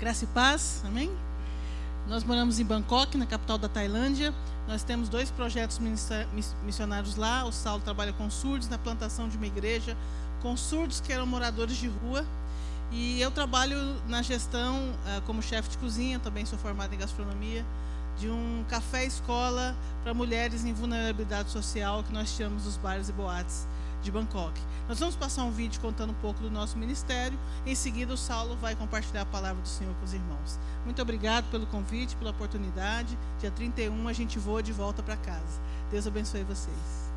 Graça e paz, amém? Nós moramos em Bangkok, na capital da Tailândia. Nós temos dois projetos missionários lá. O Saulo trabalha com surdos na plantação de uma igreja com surdos que eram moradores de rua. E eu trabalho na gestão uh, como chefe de cozinha, também sou formada em gastronomia, de um café-escola para mulheres em vulnerabilidade social que nós chamamos os bares e boates de Bangkok. Nós vamos passar um vídeo contando um pouco do nosso ministério. Em seguida, o Saulo vai compartilhar a palavra do Senhor com os irmãos. Muito obrigado pelo convite, pela oportunidade. Dia 31 a gente voa de volta para casa. Deus abençoe vocês.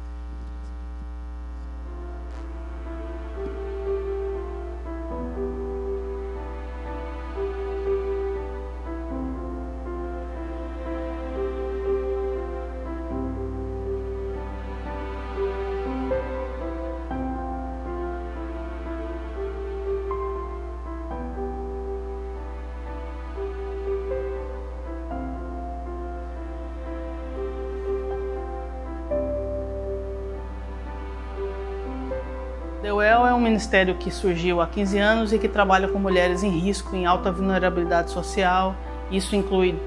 Ministério que surgiu há 15 anos e que trabalha com mulheres em risco, em alta vulnerabilidade social. Isso inclui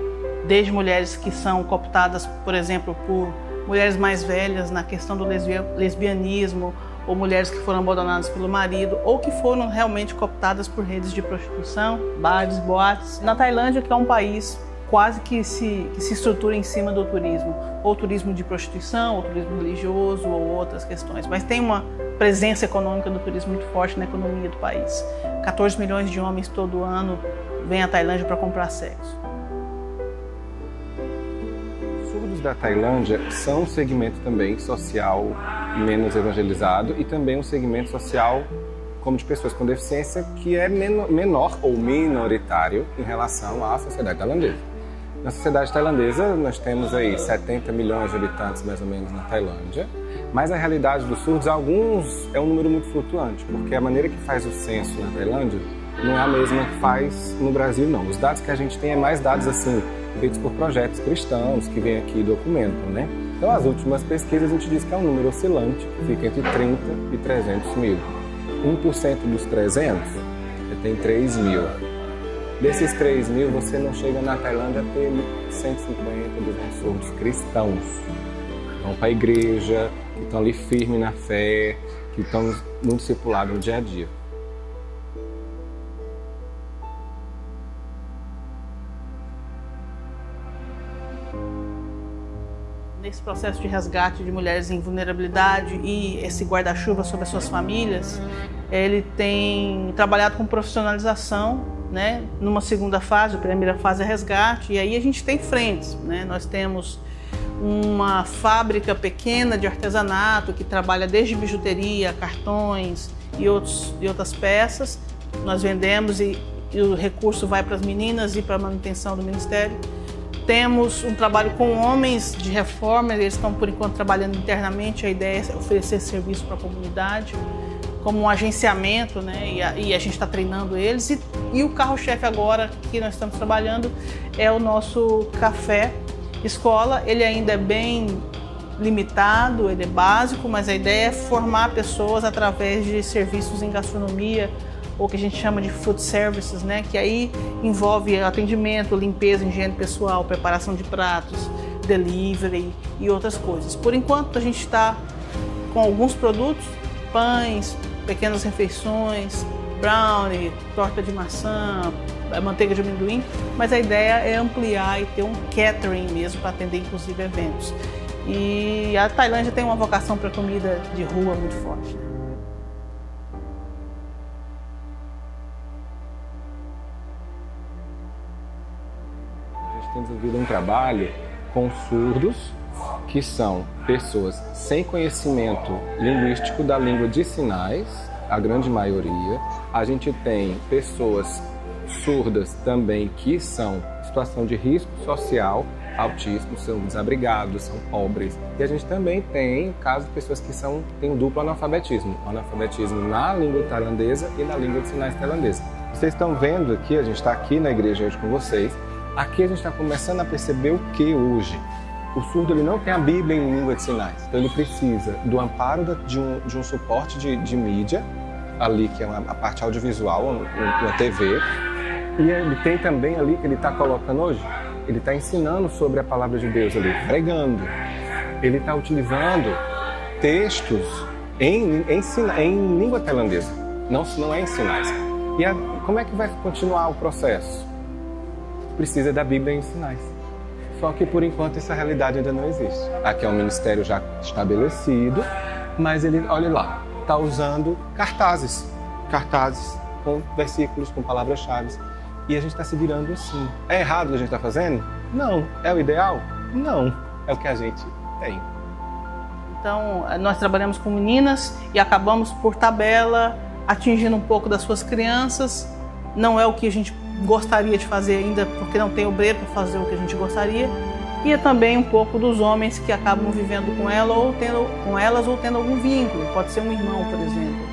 desde mulheres que são cooptadas, por exemplo, por mulheres mais velhas na questão do lesbianismo, ou mulheres que foram abandonadas pelo marido, ou que foram realmente cooptadas por redes de prostituição, bares, boates. Na Tailândia, que é um país quase que se, que se estrutura em cima do turismo, ou turismo de prostituição, ou turismo religioso, ou outras questões. Mas tem uma presença econômica do turismo muito forte na economia do país. 14 milhões de homens todo ano vêm à Tailândia para comprar sexo. Os surdos da Tailândia são um segmento também social menos evangelizado e também um segmento social como de pessoas com deficiência que é menor ou minoritário em relação à sociedade tailandesa. Na sociedade tailandesa, nós temos aí 70 milhões de habitantes mais ou menos na Tailândia, mas a realidade dos surdos, alguns é um número muito flutuante, porque a maneira que faz o censo na Tailândia não é a mesma que faz no Brasil, não. Os dados que a gente tem é mais dados assim, feitos por projetos cristãos que vêm aqui e documentam, né? Então, as últimas pesquisas a gente diz que é um número oscilante, que fica entre 30 e 300 mil. 1% dos 300 tem 3 mil. Desses 3 mil, você não chega na Tailândia ter 150, 200 surdos cristãos. Vão para a igreja, que estão ali firmes na fé, que estão no discipulado no dia a dia. Nesse processo de resgate de mulheres em vulnerabilidade e esse guarda-chuva sobre as suas famílias, ele tem trabalhado com profissionalização, né? Numa segunda fase, a primeira fase é resgate, e aí a gente tem frentes, né? Nós temos uma fábrica pequena de artesanato que trabalha desde bijuteria, cartões e, outros, e outras peças. Nós vendemos e, e o recurso vai para as meninas e para a manutenção do ministério. Temos um trabalho com homens de reforma, eles estão por enquanto trabalhando internamente. A ideia é oferecer serviço para a comunidade, como um agenciamento, né? E a, e a gente está treinando eles. E, e o carro-chefe agora que nós estamos trabalhando é o nosso café Escola, ele ainda é bem limitado, ele é básico, mas a ideia é formar pessoas através de serviços em gastronomia, ou que a gente chama de food services, né? que aí envolve atendimento, limpeza, higiene pessoal, preparação de pratos, delivery e outras coisas. Por enquanto a gente está com alguns produtos, pães, pequenas refeições, brownie, torta de maçã, manteiga de amendoim, mas a ideia é ampliar e ter um catering mesmo para atender inclusive eventos. E a Tailândia tem uma vocação para comida de rua muito forte. Né? A gente tem desenvolvido um trabalho com surdos, que são pessoas sem conhecimento linguístico da língua de sinais, a grande maioria. A gente tem pessoas surdas também que são situação de risco social altíssimo, são desabrigados, são pobres. E a gente também tem casos de pessoas que são, têm duplo analfabetismo, analfabetismo na língua tailandesa e na língua de sinais tailandesa. Vocês estão vendo aqui, a gente está aqui na igreja hoje com vocês, aqui a gente está começando a perceber o que hoje? O surdo ele não tem a Bíblia em língua de sinais, então ele precisa do amparo de um, de um suporte de, de mídia, ali que é uma, a parte audiovisual, uma, TV, E ele tem também ali que ele está colocando hoje, ele está ensinando sobre a palavra de Deus ali, pregando. Ele está utilizando textos em, em, em, língua tailandesa, não, não é em sinais. E a, como é que vai continuar o processo? Precisa da Bíblia em sinais. Só que por enquanto essa realidade ainda não existe. Aqui é um ministério já estabelecido, mas ele, olha lá, está usando cartazes, cartazes com versículos, com palavras-chave. E a gente está se virando assim. É errado o que a gente está fazendo? Não. É o ideal? Não. É o que a gente tem. Então, nós trabalhamos com meninas e acabamos por tabela atingindo um pouco das suas crianças. Não é o que a gente gostaria de fazer ainda, porque não tem obreiro para fazer o que a gente gostaria. E é também um pouco dos homens que acabam vivendo com ela ou tendo com elas ou tendo algum vínculo, pode ser um irmão, por exemplo.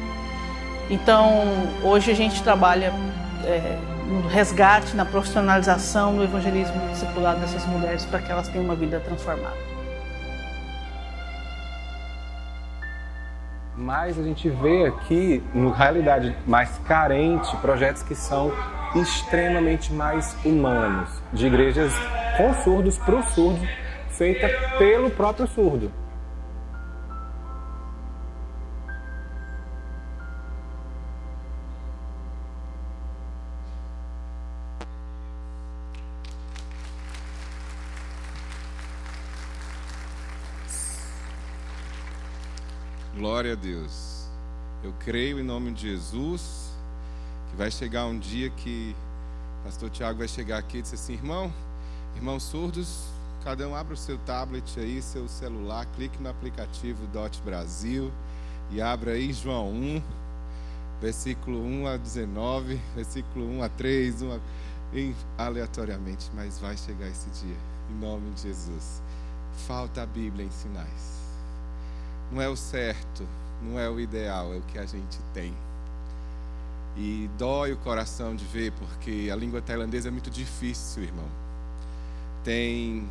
Então, hoje a gente trabalha é, no resgate, na profissionalização, no evangelismo discipulado dessas mulheres para que elas tenham uma vida transformada. Mas a gente vê aqui, na realidade mais carente, projetos que são extremamente mais humanos, de igrejas com surdos para o surdo, feita pelo próprio surdo. Glória a Deus. Eu creio em nome de Jesus que vai chegar um dia que pastor Tiago vai chegar aqui e dizer assim, irmão, irmãos surdos, cada um abra o seu tablet aí, seu celular, clique no aplicativo Dot Brasil e abra aí João 1, versículo 1 a 19, versículo 1 a 3, 1 a... aleatoriamente, mas vai chegar esse dia, em nome de Jesus. Falta a Bíblia em sinais. Não é o certo, não é o ideal, é o que a gente tem. E dói o coração de ver, porque a língua tailandesa é muito difícil, irmão. Tem.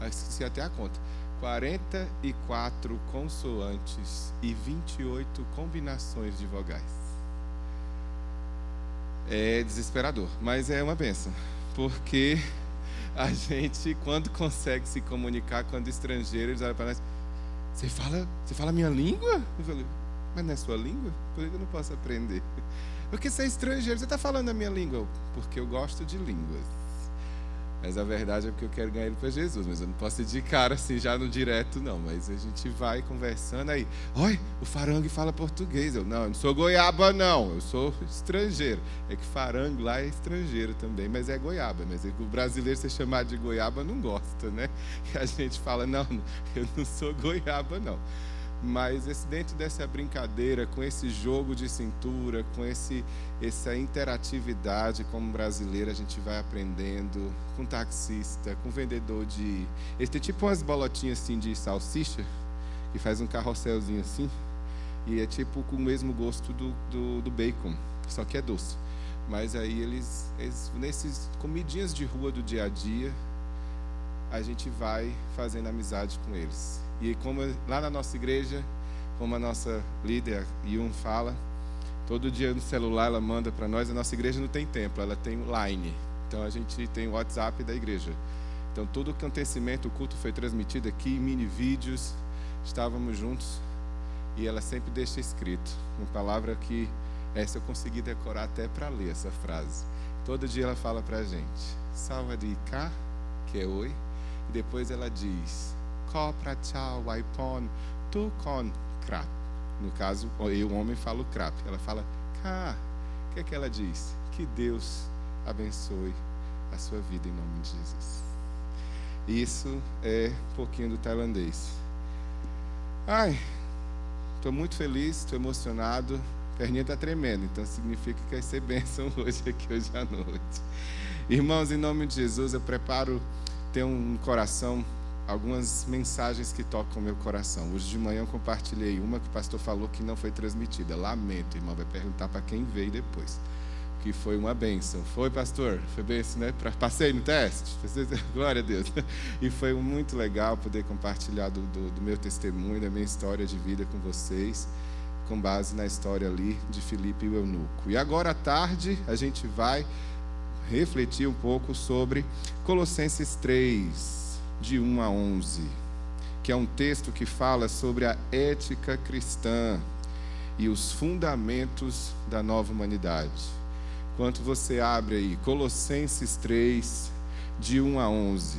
Esqueci até a conta. 44 consoantes e 28 combinações de vogais. É desesperador, mas é uma benção, porque a gente, quando consegue se comunicar com o estrangeiro, eles olham para nós: Você fala, você fala minha língua? Eu falei: mas não é sua língua? Por que eu não posso aprender? Porque você é estrangeiro, você está falando a minha língua. Porque eu gosto de línguas. Mas a verdade é porque eu quero ganhar ele para Jesus. Mas eu não posso ir de cara assim, já no direto, não. Mas a gente vai conversando aí. Oi, o farangue fala português. Eu, não, eu não sou goiaba, não. Eu sou estrangeiro. É que farangue lá é estrangeiro também, mas é goiaba. Mas é o brasileiro ser chamado de goiaba não gosta, né? E a gente fala, não, eu não sou goiaba, não. Mas esse, dentro dessa brincadeira, com esse jogo de cintura, com esse, essa interatividade como brasileiro, a gente vai aprendendo com taxista, com vendedor de. Ele tem tipo umas bolotinhas assim de salsicha, que faz um carrosselzinho assim, e é tipo com o mesmo gosto do, do, do bacon, só que é doce. Mas aí eles, eles, nesses comidinhas de rua do dia a dia, a gente vai fazendo amizade com eles. E como lá na nossa igreja, como a nossa líder Yun fala, todo dia no celular ela manda para nós. A nossa igreja não tem templo, ela tem line. Então a gente tem o WhatsApp da igreja. Então todo o acontecimento, o culto foi transmitido aqui, mini vídeos, estávamos juntos e ela sempre deixa escrito uma palavra que essa eu consegui decorar até para ler essa frase. Todo dia ela fala para a gente, salva de cá, que é oi, e depois ela diz, Ko Prachal Waipon Tu Kon Krap. No caso, eu, o homem, falo Krap. Ela fala Ka. O que é que ela diz? Que Deus abençoe a sua vida em nome de Jesus. Isso é um pouquinho do tailandês. Ai, estou muito feliz, estou emocionado. Perninha está tremendo, então significa que vai ser bênção hoje aqui, hoje à noite. Irmãos, em nome de Jesus, eu preparo ter um coração algumas mensagens que tocam meu coração. Hoje de manhã eu compartilhei uma que o pastor falou que não foi transmitida. Lamento, irmão, vai perguntar para quem veio depois. Que foi uma benção. Foi, pastor? Foi benção, né? Passei no teste? Glória a Deus. E foi muito legal poder compartilhar do, do, do meu testemunho, da minha história de vida com vocês. com base na história ali de Filipe e o eunuco. E agora à tarde a gente vai refletir um pouco sobre Colossenses 3, de 1 a 11, que é um texto que fala sobre a ética cristã e os fundamentos da nova humanidade. Enquanto você abre aí Colossenses 3, de 1 a 11.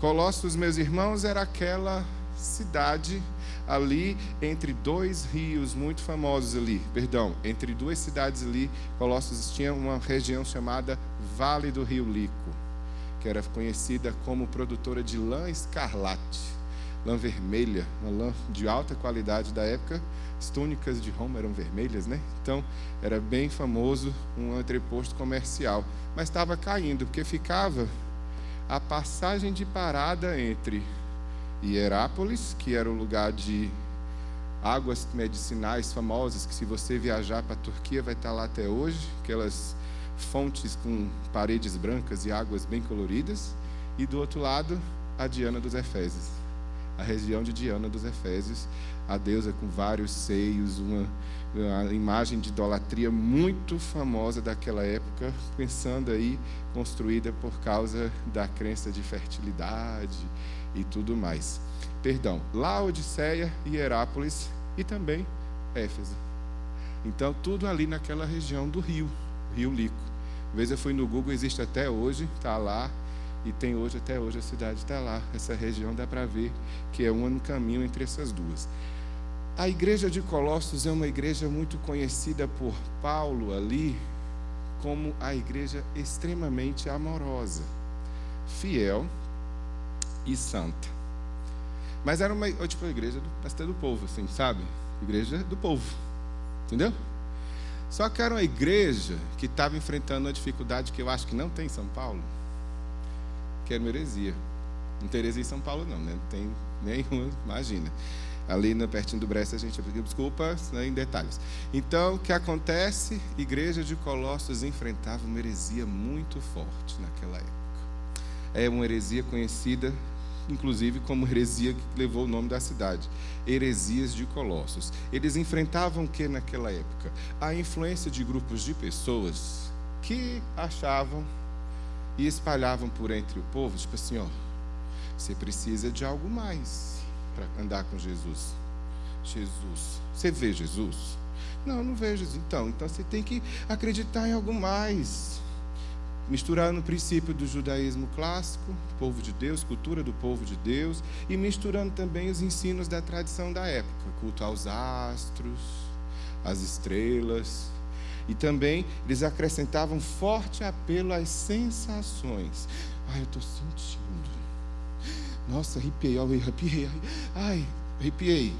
Colossos, meus irmãos, era aquela cidade ali entre dois rios muito famosos ali, perdão, entre duas cidades ali, Colossos tinha uma região chamada Vale do Rio Lico, que era conhecida como produtora de lã escarlate, lã vermelha, uma lã de alta qualidade da época. As túnicas de Roma eram vermelhas, né? Então era bem famoso um entreposto comercial, mas estava caindo porque ficava a passagem de parada entre Hierápolis, que era o lugar de águas medicinais famosas, que se você viajar para a Turquia vai estar lá até hoje, aquelas fontes com paredes brancas e águas bem coloridas, e do outro lado, a Diana dos Efésios, a região de Diana dos Efésios, a deusa com vários seios, uma, uma imagem de idolatria muito famosa daquela época, pensando aí construída por causa da crença de fertilidade e tudo mais. Perdão, Laodiceia Herápolis e também Éfeso. Então, tudo ali naquela região do rio, Rio Lico. Uma vez eu fui no Google, existe até hoje, está lá, e tem hoje, até hoje, a cidade está lá. Essa região dá para ver que é um caminho entre essas duas. A igreja de Colossos é uma igreja muito conhecida por Paulo ali como a igreja extremamente amorosa, fiel e santa. Mas era uma tipo, a igreja do, do povo, assim, sabe? Igreja do povo. Entendeu? Só que era uma igreja que estava enfrentando uma dificuldade que eu acho que não tem em São Paulo, que era uma heresia. Não tem heresia em São Paulo, não, né? Não tem nenhuma, imagina. Ali no, pertinho do Brest, a gente desculpa né, em detalhes. Então, o que acontece? Igreja de Colossos enfrentava uma heresia muito forte naquela época. É uma heresia conhecida inclusive como heresia que levou o nome da cidade, heresias de Colossos. Eles enfrentavam o que naquela época? A influência de grupos de pessoas que achavam e espalhavam por entre o povo, tipo assim, ó, você precisa de algo mais para andar com Jesus. Jesus, você vê Jesus? Não, não vejo. Então, então você tem que acreditar em algo mais misturando o princípio do judaísmo clássico, povo de Deus, cultura do povo de Deus, e misturando também os ensinos da tradição da época, culto aos astros, às estrelas. E também eles acrescentavam forte apelo às sensações. Ai, eu estou sentindo. Nossa, arrepiei, arrepiei. Ai, arrepiei.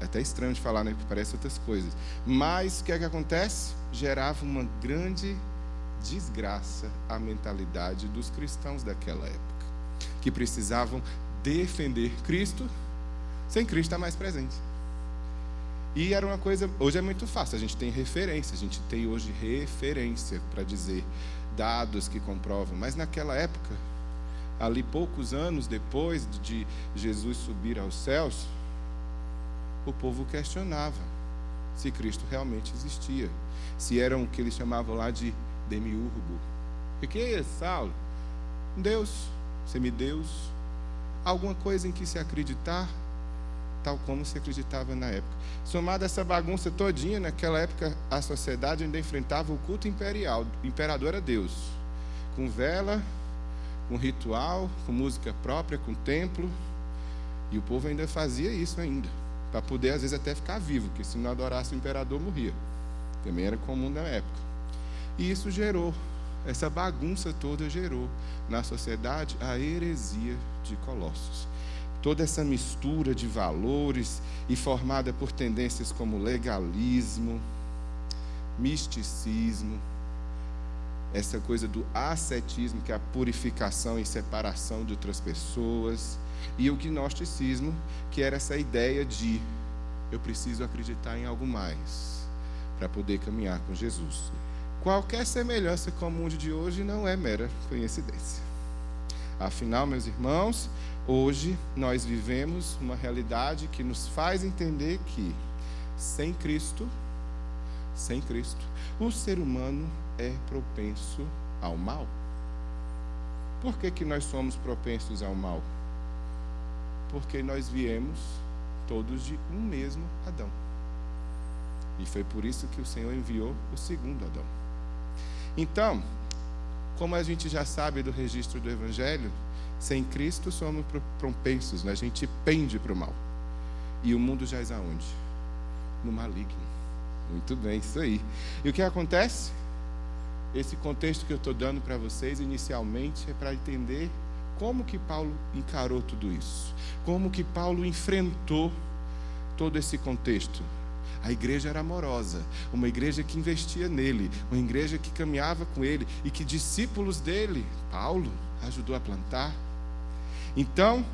É até estranho de falar, né? Porque parece outras coisas. Mas o que é que acontece? Gerava uma grande desgraça a mentalidade dos cristãos daquela época, que precisavam defender Cristo sem Cristo estar mais presente. E era uma coisa, hoje é muito fácil, a gente tem referência, a gente tem hoje referência para dizer dados que comprovam, mas naquela época, ali poucos anos depois de Jesus subir aos céus, o povo questionava se Cristo realmente existia, se eram o que eles chamavam lá de demiurgo. É Saulo? Deus, semideus, alguma coisa em que se acreditar, tal como se acreditava na época. Somada essa bagunça todinha, naquela época a sociedade ainda enfrentava o culto imperial, imperador era Deus, com vela, com ritual, com música própria, com templo, e o povo ainda fazia isso ainda, para poder às vezes até ficar vivo, porque se não adorasse o imperador morria. Também era comum na época. E isso gerou, essa bagunça toda gerou na sociedade a heresia de Colossos. Toda essa mistura de valores e formada por tendências como legalismo, misticismo, essa coisa do ascetismo, que é a purificação e separação de outras pessoas, e o gnosticismo, que era essa ideia de eu preciso acreditar em algo mais para poder caminhar com Jesus. Qualquer semelhança com o mundo de hoje não é mera coincidência. Afinal, meus irmãos, hoje nós vivemos uma realidade que nos faz entender que sem Cristo, sem Cristo, o ser humano é propenso ao mal. Por que, que nós somos propensos ao mal? Porque nós viemos todos de um mesmo Adão. E foi por isso que o Senhor enviou o segundo Adão. Então, como a gente já sabe do registro do Evangelho, sem Cristo somos propensos, né? a gente pende para o mal. E o mundo já é aonde? No maligno. Muito bem, isso aí. E o que acontece? Esse contexto que eu estou dando para vocês inicialmente é para entender como que Paulo encarou tudo isso. Como que Paulo enfrentou todo esse contexto. A igreja era amorosa, uma igreja que investia nele, uma igreja que caminhava com ele e que discípulos dele, Paulo, ajudou a plantar. Então,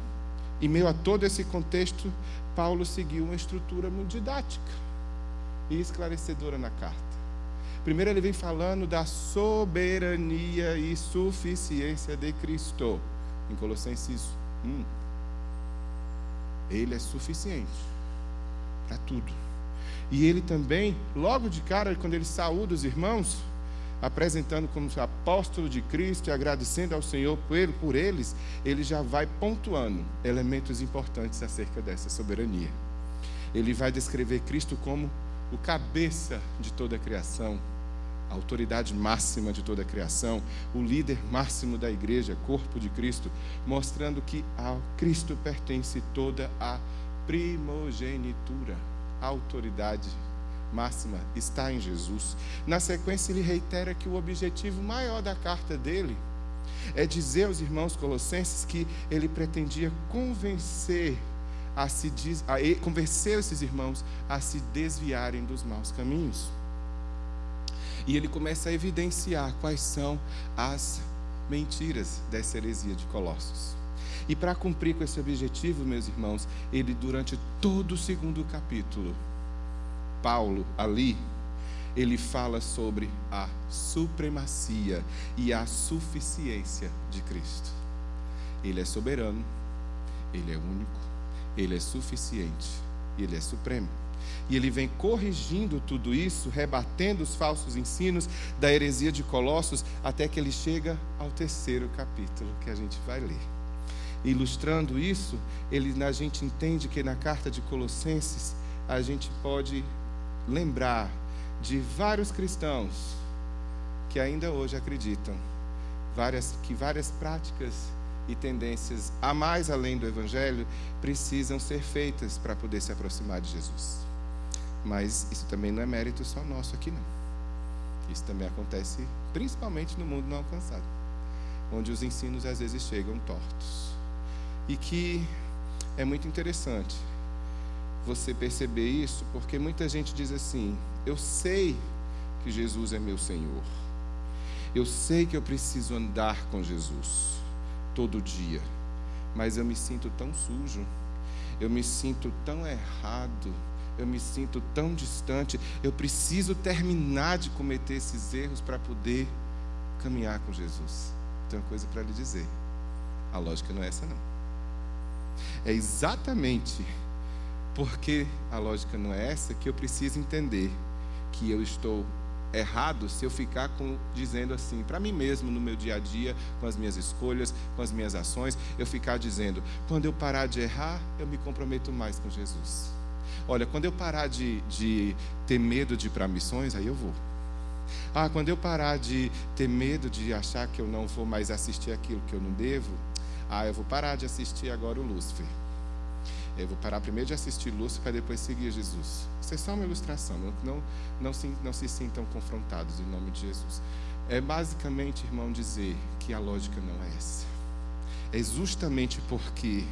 em meio a todo esse contexto, Paulo seguiu uma estrutura muito didática e esclarecedora na carta. Primeiro, ele vem falando da soberania e suficiência de Cristo, em Colossenses 1. Ele é suficiente para tudo. E ele também, logo de cara, quando ele saúda os irmãos, apresentando como apóstolo de Cristo e agradecendo ao Senhor por, ele, por eles, ele já vai pontuando elementos importantes acerca dessa soberania. Ele vai descrever Cristo como o cabeça de toda a criação, a autoridade máxima de toda a criação, o líder máximo da igreja, corpo de Cristo, mostrando que ao Cristo pertence toda a primogenitura, a autoridade máxima está em Jesus. Na sequência, ele reitera que o objetivo maior da carta dele é dizer aos irmãos colossenses que ele pretendia convencer a se a convencer esses irmãos a se desviarem dos maus caminhos. E ele começa a evidenciar quais são as mentiras dessa heresia de Colossos. E para cumprir com esse objetivo, meus irmãos, ele durante todo o segundo capítulo, Paulo ali, ele fala sobre a supremacia e a suficiência de Cristo. Ele é soberano, ele é único, ele é suficiente ele é supremo. E ele vem corrigindo tudo isso, rebatendo os falsos ensinos da heresia de Colossos, até que ele chega ao terceiro capítulo que a gente vai ler. Ilustrando isso, ele, a gente entende que na carta de Colossenses a gente pode lembrar de vários cristãos que ainda hoje acreditam várias, que várias práticas e tendências a mais além do Evangelho precisam ser feitas para poder se aproximar de Jesus. Mas isso também não é mérito só nosso aqui, não. Isso também acontece principalmente no mundo não alcançado, onde os ensinos às vezes chegam tortos. E que é muito interessante você perceber isso, porque muita gente diz assim: eu sei que Jesus é meu Senhor, eu sei que eu preciso andar com Jesus todo dia, mas eu me sinto tão sujo, eu me sinto tão errado, eu me sinto tão distante, eu preciso terminar de cometer esses erros para poder caminhar com Jesus. Tenho coisa para lhe dizer: a lógica não é essa, não. É exatamente porque a lógica não é essa que eu preciso entender que eu estou errado se eu ficar com, dizendo assim para mim mesmo no meu dia a dia, com as minhas escolhas, com as minhas ações, eu ficar dizendo: quando eu parar de errar, eu me comprometo mais com Jesus. Olha, quando eu parar de, de ter medo de ir para missões, aí eu vou. Ah, quando eu parar de ter medo de achar que eu não vou mais assistir aquilo que eu não devo, ah, eu vou parar de assistir agora o Lúcifer. Eu vou parar primeiro de assistir Lúcifer para depois seguir Jesus. Isso é só uma ilustração. Não, não, não, se, não se sintam confrontados em nome de Jesus. É basicamente, irmão, dizer que a lógica não é essa. É justamente porque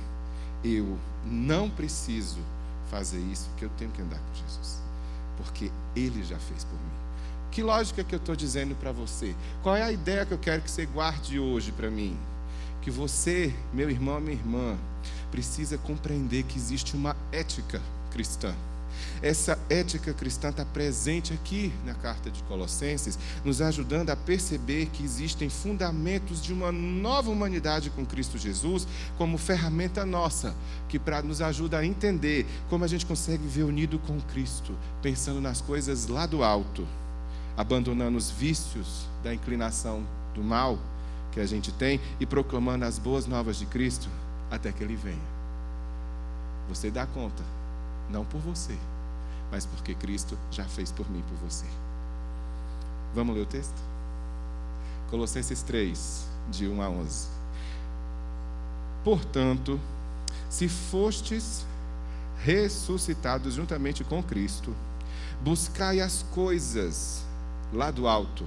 eu não preciso fazer isso que eu tenho que andar com Jesus. Porque Ele já fez por mim. Que lógica que eu estou dizendo para você? Qual é a ideia que eu quero que você guarde hoje para mim? Que você, meu irmão, minha irmã, precisa compreender que existe uma ética cristã. Essa ética cristã está presente aqui na carta de Colossenses, nos ajudando a perceber que existem fundamentos de uma nova humanidade com Cristo Jesus como ferramenta nossa, que para nos ajuda a entender como a gente consegue viver unido com Cristo, pensando nas coisas lá do alto, abandonando os vícios da inclinação do mal que a gente tem e proclamando as boas novas de Cristo até que Ele venha. Você dá conta, não por você mas porque Cristo já fez por mim e por você. Vamos ler o texto? Colossenses 3, de 1 a 11. Portanto, se fostes ressuscitados juntamente com Cristo, buscai as coisas lá do alto,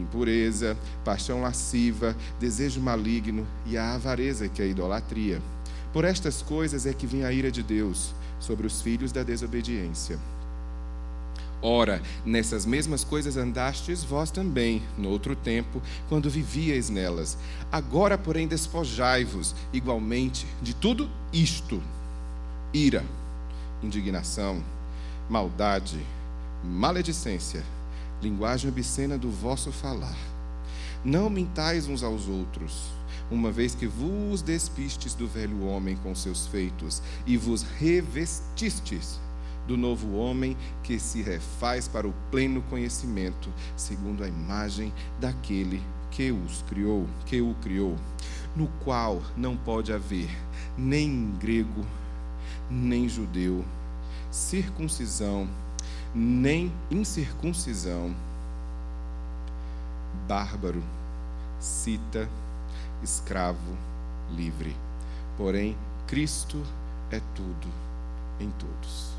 impureza, paixão lasciva, desejo maligno e a avareza, que é a idolatria. Por estas coisas é que vem a ira de Deus sobre os filhos da desobediência. Ora, nessas mesmas coisas andastes vós também, no outro tempo, quando vivíeis nelas. Agora, porém, despojai-vos igualmente de tudo isto: ira, indignação, maldade, maledicência, linguagem obscena do vosso falar. Não mintais uns aos outros, uma vez que vos despistes do velho homem com seus feitos e vos revestistes do novo homem que se refaz para o pleno conhecimento, segundo a imagem daquele que os criou, que o criou, no qual não pode haver nem grego, nem judeu, circuncisão, nem incircuncisão, bárbaro, cita, escravo, livre. Porém, Cristo é tudo em todos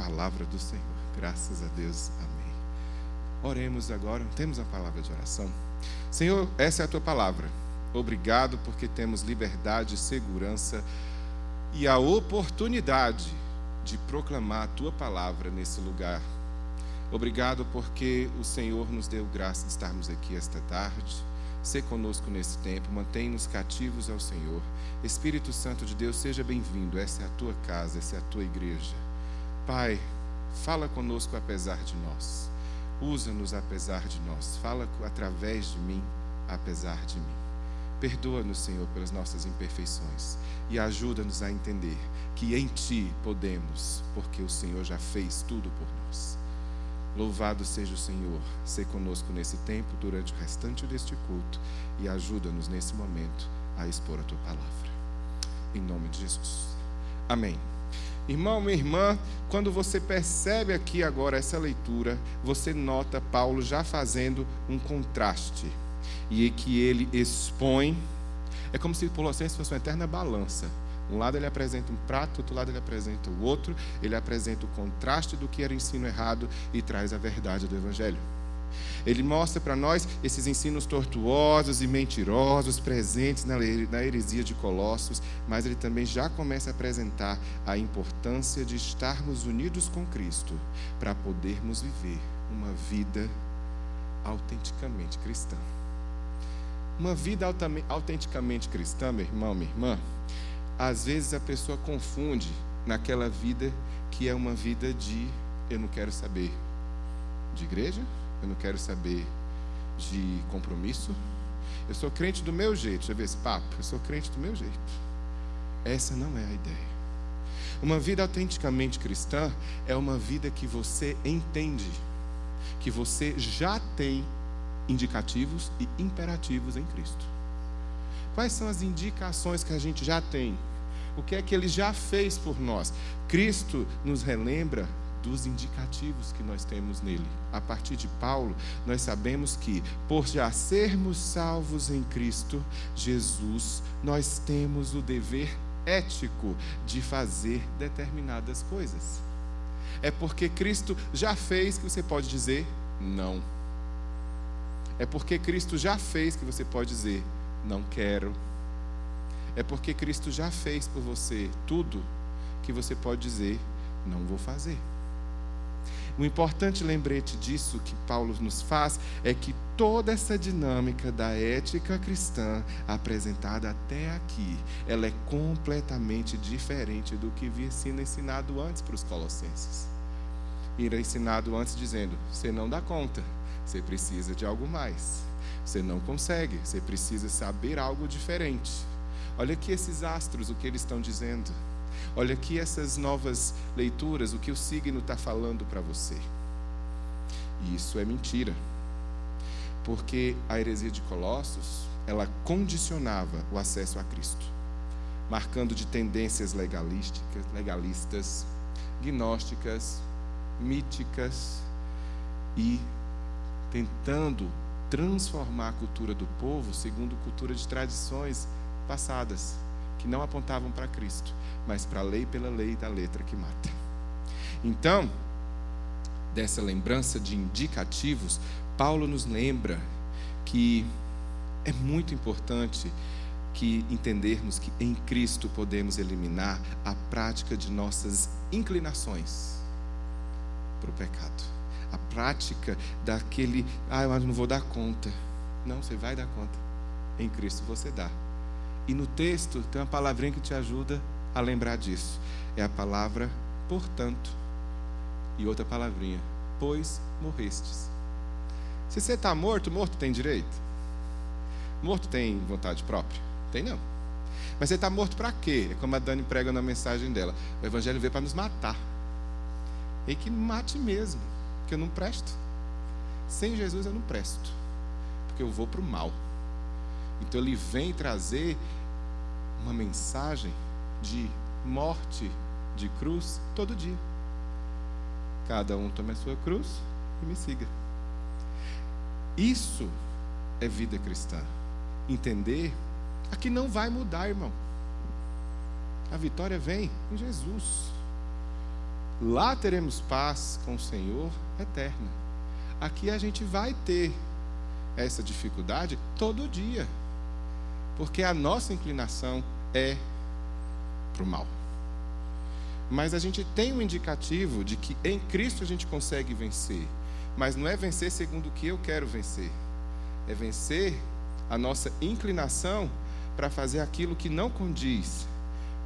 palavra do Senhor. Graças a Deus. Amém. Oremos agora. Temos a palavra de oração. Senhor, essa é a tua palavra. Obrigado porque temos liberdade, segurança e a oportunidade de proclamar a tua palavra nesse lugar. Obrigado porque o Senhor nos deu graça de estarmos aqui esta tarde. Ser conosco nesse tempo, mantém-nos cativos ao Senhor. Espírito Santo de Deus, seja bem-vindo. Essa é a tua casa, essa é a tua igreja. Pai, fala conosco apesar de nós. Usa-nos apesar de nós. Fala através de mim, apesar de mim. Perdoa-nos, Senhor, pelas nossas imperfeições e ajuda-nos a entender que em Ti podemos, porque o Senhor já fez tudo por nós. Louvado seja o Senhor, ser conosco nesse tempo, durante o restante deste culto e ajuda-nos nesse momento a expor a Tua palavra. Em nome de Jesus. Amém. Irmão, minha irmã, quando você percebe aqui agora essa leitura, você nota Paulo já fazendo um contraste. E que ele expõe. É como se Colossenses fosse uma eterna balança. Um lado ele apresenta um prato, outro lado ele apresenta o outro, ele apresenta o contraste do que era ensino errado e traz a verdade do Evangelho. Ele mostra para nós esses ensinos tortuosos e mentirosos presentes na heresia de Colossos, mas ele também já começa a apresentar a importância de estarmos unidos com Cristo para podermos viver uma vida autenticamente cristã. Uma vida autenticamente cristã, meu irmão, minha irmã, às vezes a pessoa confunde naquela vida que é uma vida de eu não quero saber de igreja, eu não quero saber de compromisso. Eu sou crente do meu jeito. Já vê esse papo? Eu sou crente do meu jeito. Essa não é a ideia. Uma vida autenticamente cristã é uma vida que você entende que você já tem indicativos e imperativos em Cristo. Quais são as indicações que a gente já tem? O que é que ele já fez por nós? Cristo nos relembra dos indicativos que nós temos nele. A partir de Paulo, nós sabemos que, por já sermos salvos em Cristo Jesus, nós temos o dever ético de fazer determinadas coisas. É porque Cristo já fez que você pode dizer não. É porque Cristo já fez que você pode dizer não quero. É porque Cristo já fez por você tudo que você pode dizer não vou fazer. O importante lembrete disso que Paulo nos faz é que toda essa dinâmica da ética cristã apresentada até aqui, ela é completamente diferente do que havia sido ensinado antes para os colossenses. Era ensinado antes dizendo: você não dá conta, você precisa de algo mais. Você não consegue, você precisa saber algo diferente. Olha aqui esses astros, o que eles estão dizendo. Olha aqui essas novas leituras, o que o signo está falando para você. E isso é mentira. Porque a heresia de Colossos, ela condicionava o acesso a Cristo, marcando de tendências legalísticas, legalistas, gnósticas, míticas e tentando transformar a cultura do povo segundo cultura de tradições passadas que não apontavam para Cristo, mas para a lei pela lei da letra que mata. Então, dessa lembrança de indicativos, Paulo nos lembra que é muito importante que entendermos que em Cristo podemos eliminar a prática de nossas inclinações para o pecado. A prática daquele, ah, eu não vou dar conta. Não, você vai dar conta. Em Cristo você dá. E no texto tem uma palavrinha que te ajuda a lembrar disso. É a palavra portanto. E outra palavrinha, pois morrestes. Se você está morto, morto tem direito? Morto tem vontade própria? Tem não. Mas você está morto para quê? É como a Dani prega na mensagem dela. O Evangelho veio para nos matar. E que mate mesmo, porque eu não presto. Sem Jesus eu não presto, porque eu vou para o mal. Então ele vem trazer uma mensagem de morte de cruz todo dia. Cada um tome a sua cruz e me siga. Isso é vida cristã. Entender a que não vai mudar, irmão. A vitória vem em Jesus. Lá teremos paz com o Senhor eterna. Aqui a gente vai ter essa dificuldade todo dia porque a nossa inclinação é para o mal. Mas a gente tem um indicativo de que em Cristo a gente consegue vencer. Mas não é vencer segundo o que eu quero vencer. É vencer a nossa inclinação para fazer aquilo que não condiz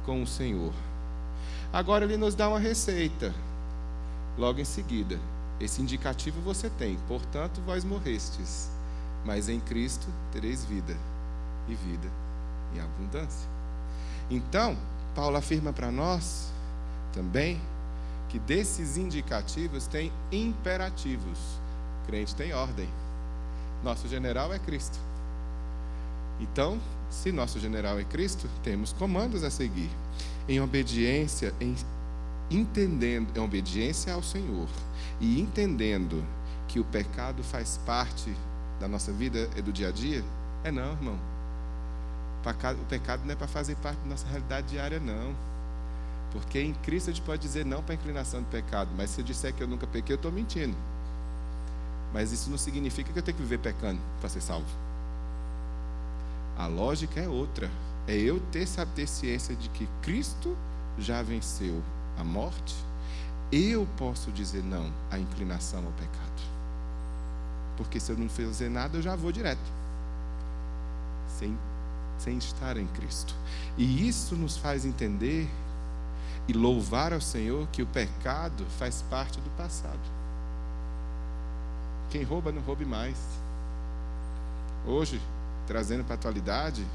com o Senhor. Agora ele nos dá uma receita. Logo em seguida, esse indicativo você tem. Portanto, vós morrestes, mas em Cristo tereis vida e vida em abundância. Então, Paulo afirma para nós também que desses indicativos tem imperativos. Crente tem ordem. Nosso general é Cristo. Então, se nosso general é Cristo, temos comandos a seguir. Em obediência, em entendendo, em obediência ao Senhor e entendendo que o pecado faz parte da nossa vida e do dia a dia, é não, irmão. O pecado não é para fazer parte da nossa realidade diária, não. Porque em Cristo a gente pode dizer não para a inclinação do pecado, mas se eu disser que eu nunca pequei, eu estou mentindo. Mas isso não significa que eu tenho que viver pecando para ser salvo. A lógica é outra. É eu ter essa ciência de que Cristo já venceu a morte. Eu posso dizer não à inclinação ao pecado. Porque se eu não fazer nada, eu já vou direto. Sem sem estar em Cristo. E isso nos faz entender e louvar ao Senhor que o pecado faz parte do passado. Quem rouba, não roube mais. Hoje, trazendo para a atualidade,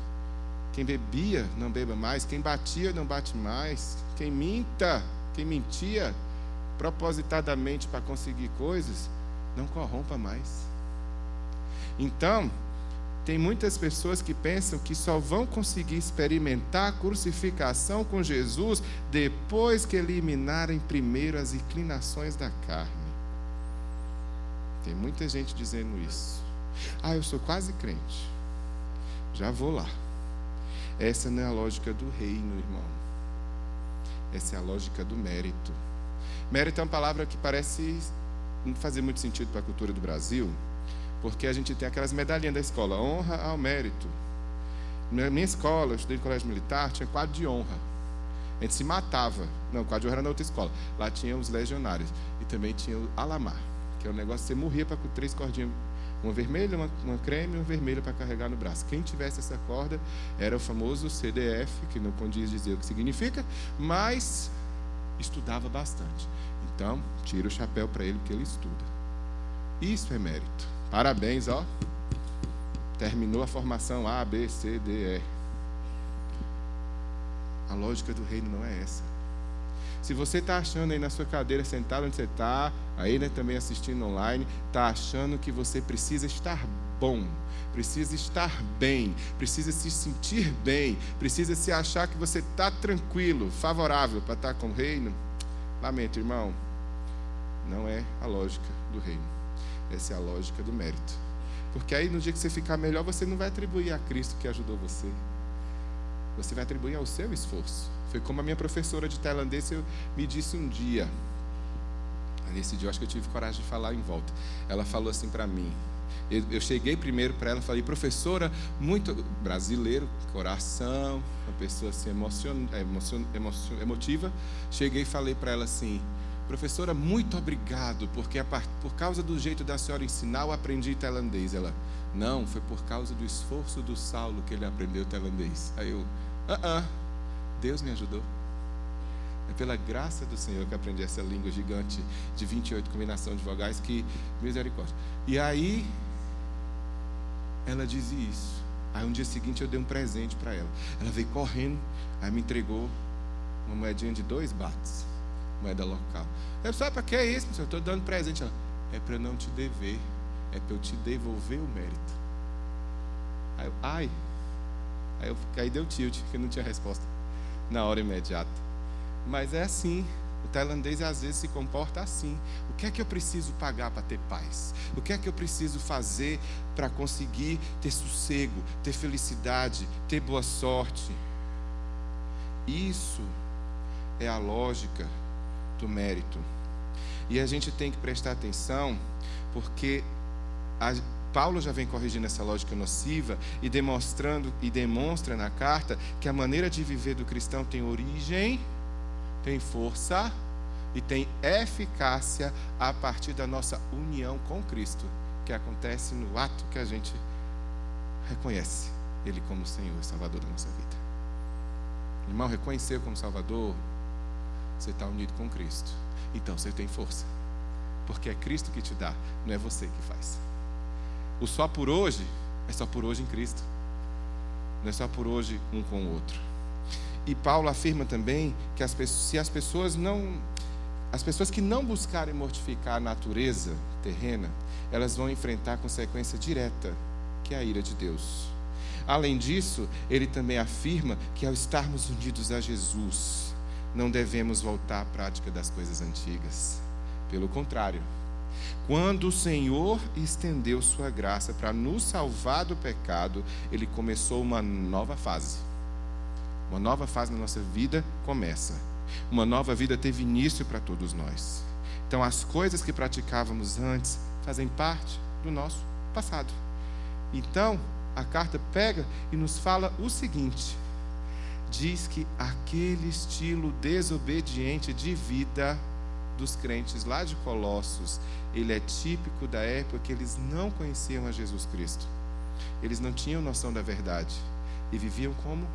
quem bebia, não beba mais. Quem batia, não bate mais. Quem minta, quem mentia propositadamente para conseguir coisas, não corrompa mais. Então, tem muitas pessoas que pensam que só vão conseguir experimentar a crucificação com Jesus depois que eliminarem primeiro as inclinações da carne. Tem muita gente dizendo isso. Ah, eu sou quase crente. Já vou lá. Essa não é a lógica do reino, irmão. Essa é a lógica do mérito. Mérito é uma palavra que parece não fazer muito sentido para a cultura do Brasil, porque a gente tem aquelas medalhinhas da escola, honra ao mérito. Na minha escola, eu estudei no colégio militar, tinha quadro de honra. A gente se matava. Não, quadro de honra era na outra escola. Lá tinha os legionários. E também tinha o alamar, que é um negócio que você morria para com três cordinhas. Uma vermelha, uma, uma creme e uma vermelha para carregar no braço. Quem tivesse essa corda era o famoso CDF, que não condiz dizer o que significa, mas estudava bastante. Então, tira o chapéu para ele, porque ele estuda. Isso é mérito. Parabéns, ó. Terminou a formação A, B, C, D, E. A lógica do reino não é essa. Se você está achando aí na sua cadeira, sentado onde você está, aí né, também assistindo online, está achando que você precisa estar bom, precisa estar bem, precisa se sentir bem, precisa se achar que você está tranquilo, favorável para estar tá com o reino, lamento, irmão, não é a lógica do reino. Essa é a lógica do mérito. Porque aí no dia que você ficar melhor, você não vai atribuir a Cristo que ajudou você. Você vai atribuir ao seu esforço. Foi como a minha professora de tailandês me disse um dia. Nesse dia eu acho que eu tive coragem de falar em volta. Ela falou assim para mim. Eu, cheguei primeiro para ela, falei, professora, muito brasileiro, coração, uma pessoa assim emocion, emocion, emocion, emotiva. Cheguei e falei para ela assim, professora, muito obrigado, porque por causa do jeito da senhora ensinar, eu aprendi tailandês. Ela, não, foi por causa do esforço do Saulo que ele aprendeu tailandês. Aí eu, ah, uh, -uh Deus me ajudou. É pela graça do Senhor que aprendi essa língua gigante de 28 combinação de vogais que misericórdia. E aí ela dizia isso. Aí um dia seguinte eu dei um presente para ela. Ela veio correndo, aí me entregou uma moedinha de dois bates, moeda local. Eu sabe para que é isso? Eu estou dando presente. Ela, é para não te dever, é para eu te devolver o mérito. Aí eu, ai, aí, eu, aí deu tilt, que não tinha resposta na hora imediata. Mas é assim. O tailandês às vezes se comporta assim. O que é que eu preciso pagar para ter paz? O que é que eu preciso fazer para conseguir ter sossego, ter felicidade, ter boa sorte? Isso é a lógica do mérito. E a gente tem que prestar atenção, porque a, Paulo já vem corrigindo essa lógica nociva e demonstrando e demonstra na carta que a maneira de viver do cristão tem origem, tem força e tem eficácia a partir da nossa união com Cristo, que acontece no ato que a gente reconhece Ele como Senhor e Salvador da nossa vida. Irmão, reconhecer como Salvador, você está unido com Cristo. Então você tem força. Porque é Cristo que te dá, não é você que faz. O só por hoje é só por hoje em Cristo. Não é só por hoje um com o outro. E Paulo afirma também que as pessoas, se as pessoas não as pessoas que não buscarem mortificar a natureza terrena, elas vão enfrentar a consequência direta, que é a ira de Deus. Além disso, ele também afirma que ao estarmos unidos a Jesus, não devemos voltar à prática das coisas antigas. Pelo contrário, quando o Senhor estendeu sua graça para nos salvar do pecado, ele começou uma nova fase. Uma nova fase na nossa vida começa. Uma nova vida teve início para todos nós. Então, as coisas que praticávamos antes fazem parte do nosso passado. Então, a carta pega e nos fala o seguinte: diz que aquele estilo desobediente de vida dos crentes lá de Colossos, ele é típico da época que eles não conheciam a Jesus Cristo. Eles não tinham noção da verdade e viviam como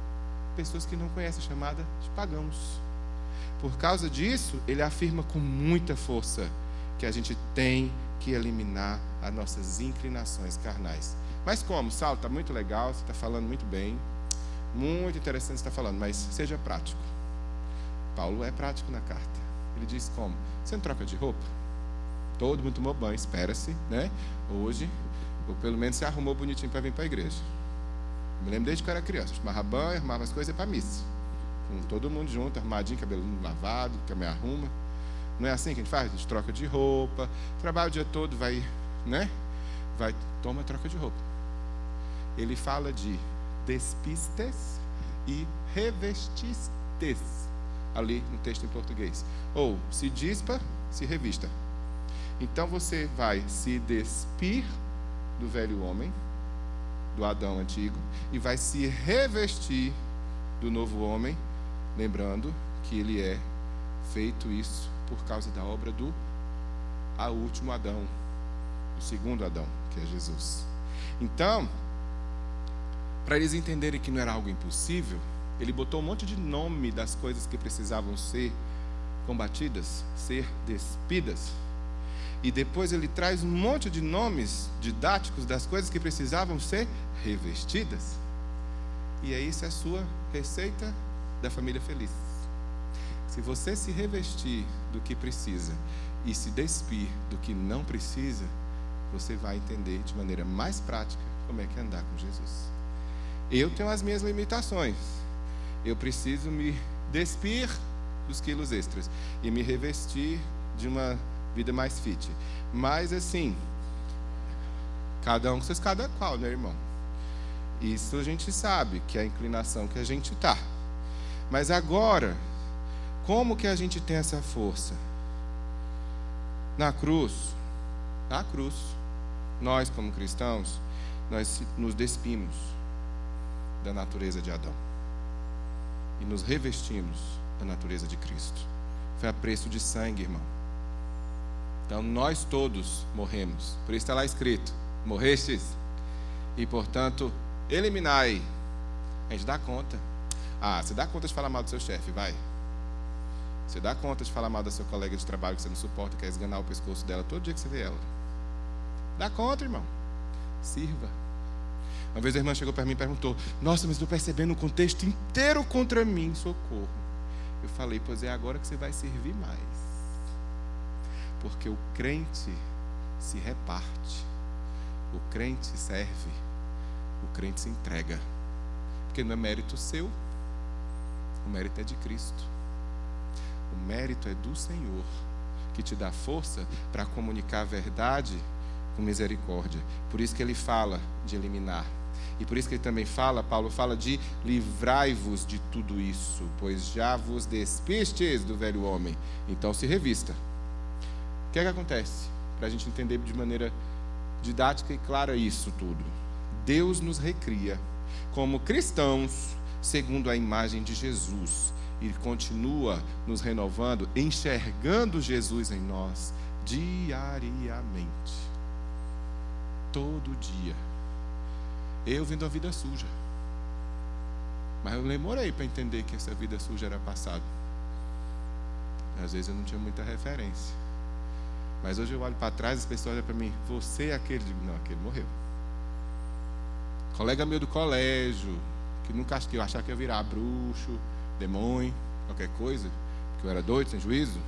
pessoas que não conhecem, chamada de pagãos. Por causa disso, ele afirma com muita força que a gente tem que eliminar as nossas inclinações carnais. Mas como? Saulo, está muito legal, você está falando muito bem, muito interessante você está falando, mas seja prático. Paulo é prático na carta. Ele diz como? Você não troca de roupa? Todo mundo tomou banho, espera-se, né? Hoje, ou pelo menos se arrumou bonitinho para vir para a igreja. Me lembro desde que eu era criança. Eu tomava banho, arrumava as coisas e para a missa. Com todo mundo junto, arrumadinho, cabelo lavado, que me arruma. Não é assim que a gente faz? A gente troca de roupa, trabalha o dia todo, vai, né? Vai, toma, troca de roupa. Ele fala de despistes e revestistes ali no texto em português. Ou se dispa, se revista. Então você vai se despir do velho homem, do Adão antigo, e vai se revestir do novo homem, lembrando que ele é feito isso por causa da obra do a último Adão, o segundo Adão, que é Jesus. Então, para eles entenderem que não era algo impossível, ele botou um monte de nome das coisas que precisavam ser combatidas, ser despidas. E depois ele traz um monte de nomes didáticos das coisas que precisavam ser revestidas. E é isso a sua receita da família feliz. Se você se revestir do que precisa e se despir do que não precisa, você vai entender de maneira mais prática como é que é andar com Jesus. Eu tenho as minhas limitações. Eu preciso me despir dos quilos extras e me revestir de uma vida mais fit. Mas assim, cada um com seus cada qual, né, irmão? Isso a gente sabe que é a inclinação que a gente está. Mas agora, como que a gente tem essa força? Na cruz, na cruz, nós como cristãos, nós nos despimos da natureza de Adão e nos revestimos da natureza de Cristo. Foi a preço de sangue, irmão. Então nós todos morremos. Por isso está lá escrito: morrestes e, portanto, eliminai. A gente dá conta. Ah, você dá conta de falar mal do seu chefe, vai. Você dá conta de falar mal da sua colega de trabalho que você não suporta, quer esganar o pescoço dela todo dia que você vê ela. Dá conta, irmão. Sirva. Uma vez a irmã chegou para mim e perguntou: Nossa, mas estou percebendo o contexto inteiro contra mim, socorro. Eu falei: Pois é agora que você vai servir mais. Porque o crente se reparte, o crente serve, o crente se entrega. Porque não é mérito seu, o mérito é de Cristo. O mérito é do Senhor, que te dá força para comunicar a verdade com misericórdia. Por isso que ele fala de eliminar. E por isso que ele também fala, Paulo fala de livrai-vos de tudo isso, pois já vos despistes do velho homem. Então se revista. Que é que acontece? Para a gente entender de maneira didática e clara isso tudo. Deus nos recria como cristãos segundo a imagem de Jesus e continua nos renovando, enxergando Jesus em nós diariamente. Todo dia. Eu vim da vida suja. Mas eu demorei para entender que essa vida suja era passado. Às vezes eu não tinha muita referência. Mas hoje eu olho para trás e as pessoas olham para mim, você é aquele? Digo, não, aquele morreu. Colega meu do colégio, que nunca eu achava que ia virar bruxo, demônio, qualquer coisa, porque eu era doido, sem juízo,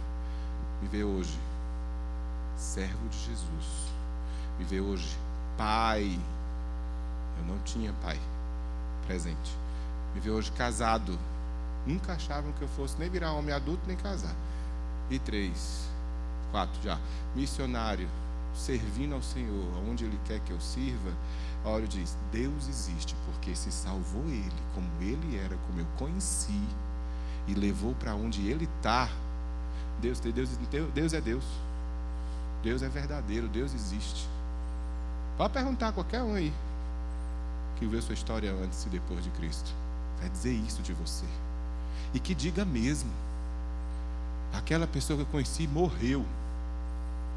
me vê hoje servo de Jesus. Me vê hoje pai. Eu não tinha pai presente. Me vê hoje casado. Nunca achavam que eu fosse nem virar homem adulto nem casar. E três, quatro já. Missionário, servindo ao Senhor, aonde Ele quer que eu sirva. Olha, diz: Deus existe porque se salvou Ele, como Ele era, como eu conheci e levou para onde ele está, Deus, Deus, Deus é Deus. Deus é verdadeiro, Deus existe. Pode perguntar a qualquer um aí que viu sua história antes e depois de Cristo. Vai dizer isso de você. E que diga mesmo. Aquela pessoa que eu conheci morreu.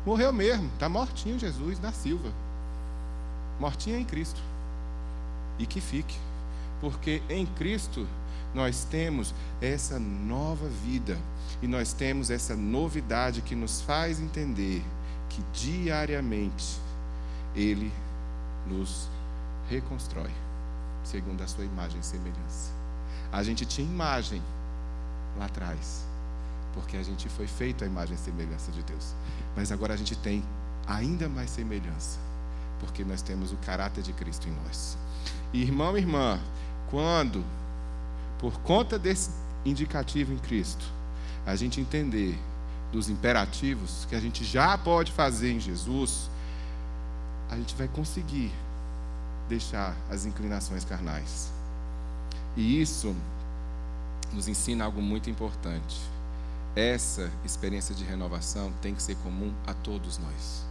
Morreu mesmo. Está mortinho Jesus na Silva. Mortinha em Cristo. E que fique. Porque em Cristo nós temos essa nova vida e nós temos essa novidade que nos faz entender que diariamente Ele nos reconstrói segundo a sua imagem e semelhança. A gente tinha imagem lá atrás, porque a gente foi feito à imagem e semelhança de Deus. Mas agora a gente tem ainda mais semelhança, porque nós temos o caráter de Cristo em nós. irmão e irmã, quando por conta desse indicativo em Cristo, a gente entender dos imperativos que a gente já pode fazer em Jesus, a gente vai conseguir deixar as inclinações carnais. E isso nos ensina algo muito importante. Essa experiência de renovação tem que ser comum a todos nós.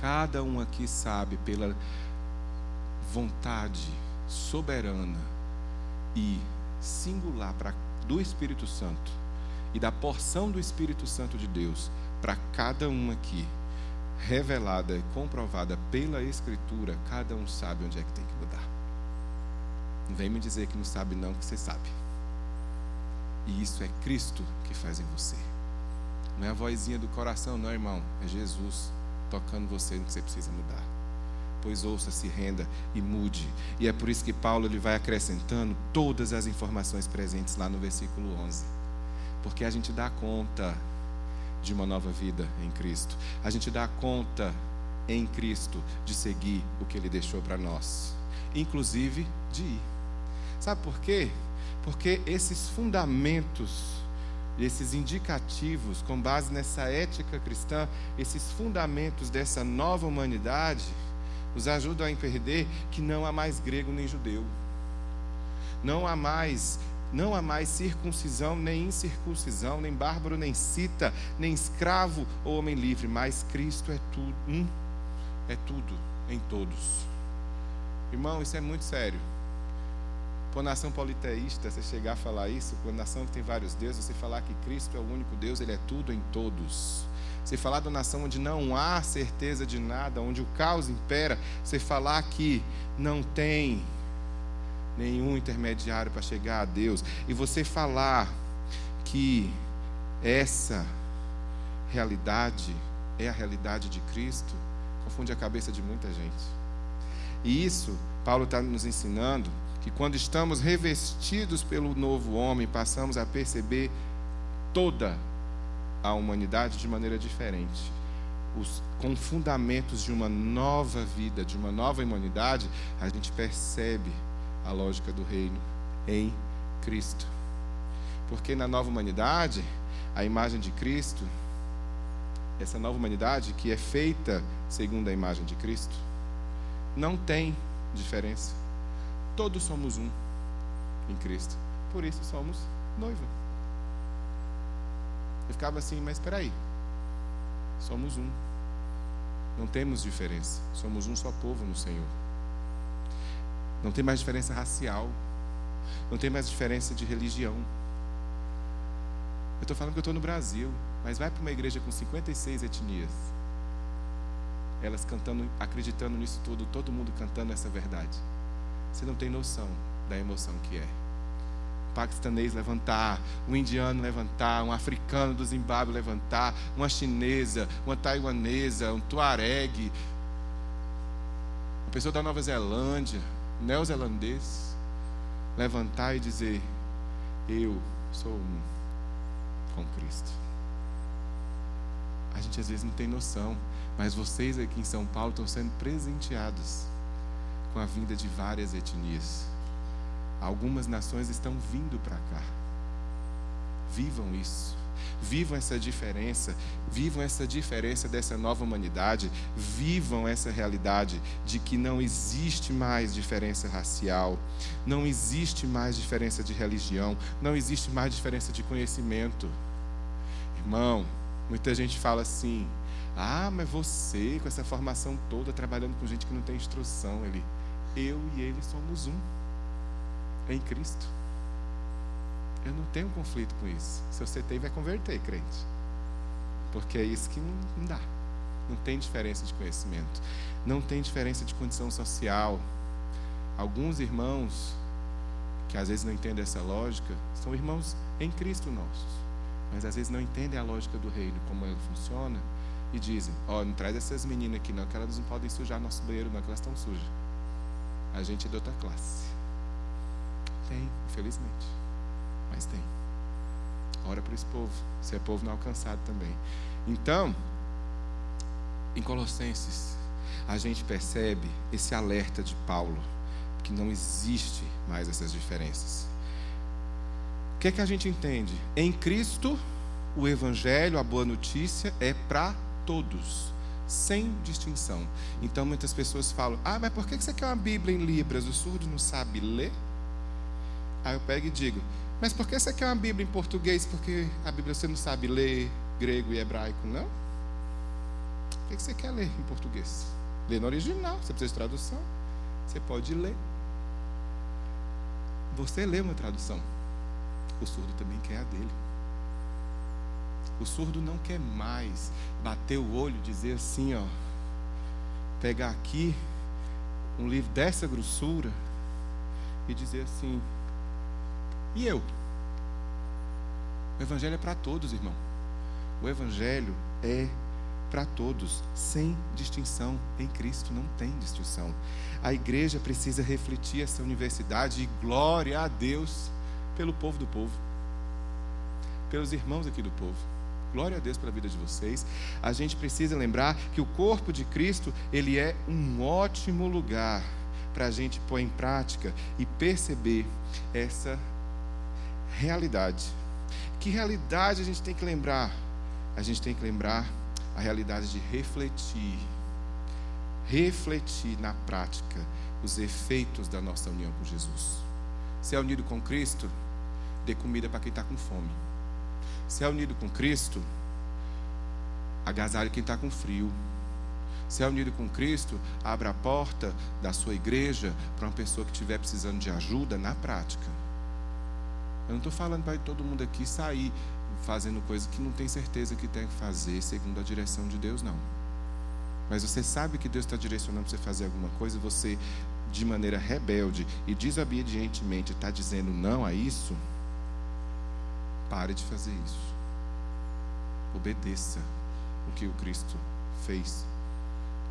Cada um aqui sabe pela vontade soberana e singular pra, do Espírito Santo e da porção do Espírito Santo de Deus para cada um aqui, revelada e comprovada pela Escritura, cada um sabe onde é que tem que mudar. Não vem me dizer que não sabe, não, que você sabe. E isso é Cristo que faz em você. Não é a vozinha do coração, não, irmão. É Jesus tocando você no que você precisa mudar. Pois ouça, se renda e mude. E é por isso que Paulo ele vai acrescentando todas as informações presentes lá no versículo 11. Porque a gente dá conta de uma nova vida em Cristo. A gente dá conta em Cristo de seguir o que ele deixou para nós, inclusive de ir. Sabe por quê? Porque esses fundamentos, esses indicativos, com base nessa ética cristã, esses fundamentos dessa nova humanidade, nos ajudam a entender que não há mais grego nem judeu. Não há mais não há mais circuncisão, nem incircuncisão, nem bárbaro, nem cita, nem escravo ou homem livre, mas Cristo é tudo, um, é tudo em todos. Irmão, isso é muito sério. Por nação politeísta, você chegar a falar isso, por nação que tem vários deuses, você falar que Cristo é o único Deus, Ele é tudo em todos. Você falar da nação onde não há certeza de nada, onde o caos impera, você falar que não tem nenhum intermediário para chegar a Deus, e você falar que essa realidade é a realidade de Cristo, confunde a cabeça de muita gente. E isso, Paulo está nos ensinando que quando estamos revestidos pelo novo homem, passamos a perceber toda a humanidade de maneira diferente. Os, com fundamentos de uma nova vida, de uma nova humanidade, a gente percebe a lógica do reino em Cristo. Porque na nova humanidade, a imagem de Cristo, essa nova humanidade que é feita segundo a imagem de Cristo, não tem diferença. Todos somos um em Cristo. Por isso somos noiva. Eu ficava assim, mas espera aí. Somos um. Não temos diferença. Somos um só povo no Senhor. Não tem mais diferença racial. Não tem mais diferença de religião. Eu estou falando que eu estou no Brasil, mas vai para uma igreja com 56 etnias. Elas cantando, acreditando nisso tudo, todo mundo cantando essa verdade. Você não tem noção da emoção que é. Um paquistanês levantar, um indiano levantar, um africano do Zimbábue levantar, uma chinesa, uma taiwanesa, um tuareg, uma pessoa da Nova Zelândia, neozelandês levantar e dizer: Eu sou um com Cristo. A gente às vezes não tem noção, mas vocês aqui em São Paulo estão sendo presenteados com a vinda de várias etnias. Algumas nações estão vindo para cá. Vivam isso. Vivam essa diferença, vivam essa diferença dessa nova humanidade, vivam essa realidade de que não existe mais diferença racial, não existe mais diferença de religião, não existe mais diferença de conhecimento. Irmão, muita gente fala assim: ah, mas você, com essa formação toda, trabalhando com gente que não tem instrução, ele, eu e ele somos um em Cristo. Eu não tenho conflito com isso. Se você tem, vai converter, crente. Porque é isso que não, dá. Não tem diferença de conhecimento. Não tem diferença de condição social. Alguns irmãos, que às vezes não entendem essa lógica, são irmãos em Cristo nossos. Mas às vezes não entendem a lógica do reino, como ele funciona, e dizem: Ó, oh, não traz essas meninas aqui não, que elas não podem sujar nosso banheiro, não, que elas estão sujas. A gente é de outra classe. Tem, infelizmente mas tem. Ora para esse povo, se é povo não alcançado também. Então, em Colossenses, a gente percebe esse alerta de Paulo, que não existe mais essas diferenças. O que é que a gente entende? Em Cristo, o Evangelho, a boa notícia, é para todos, sem distinção. Então muitas pessoas falam: Ah, mas por que você quer uma Bíblia em Libras? O surdo não sabe ler? Aí eu pego e digo: Mas por que você quer uma Bíblia em português? Porque a Bíblia você não sabe ler grego e hebraico, não? O que você quer ler em português? Ler no original, você precisa de tradução. Você pode ler. Você lê uma tradução. O surdo também quer a dele. O surdo não quer mais bater o olho, dizer assim, ó, pegar aqui um livro dessa grossura e dizer assim: e eu? O Evangelho é para todos, irmão. O Evangelho é para todos, sem distinção. Em Cristo não tem distinção. A igreja precisa refletir essa universidade e glória a Deus pelo povo do povo, pelos irmãos aqui do povo. Glória a Deus pela vida de vocês. A gente precisa lembrar que o corpo de Cristo, ele é um ótimo lugar para a gente pôr em prática e perceber essa realidade. Que realidade a gente tem que lembrar? A gente tem que lembrar a realidade de refletir, refletir na prática os efeitos da nossa união com Jesus. Se é unido com Cristo, dê comida para quem está com fome. Se é unido com Cristo, agasalhe quem está com frio. Se é unido com Cristo, abra a porta da sua igreja para uma pessoa que estiver precisando de ajuda na prática. Eu não estou falando para todo mundo aqui sair fazendo coisa que não tem certeza que tem que fazer segundo a direção de Deus, não. Mas você sabe que Deus está direcionando para você fazer alguma coisa, e você, de maneira rebelde e desobedientemente, está dizendo não a isso, pare de fazer isso. Obedeça o que o Cristo fez.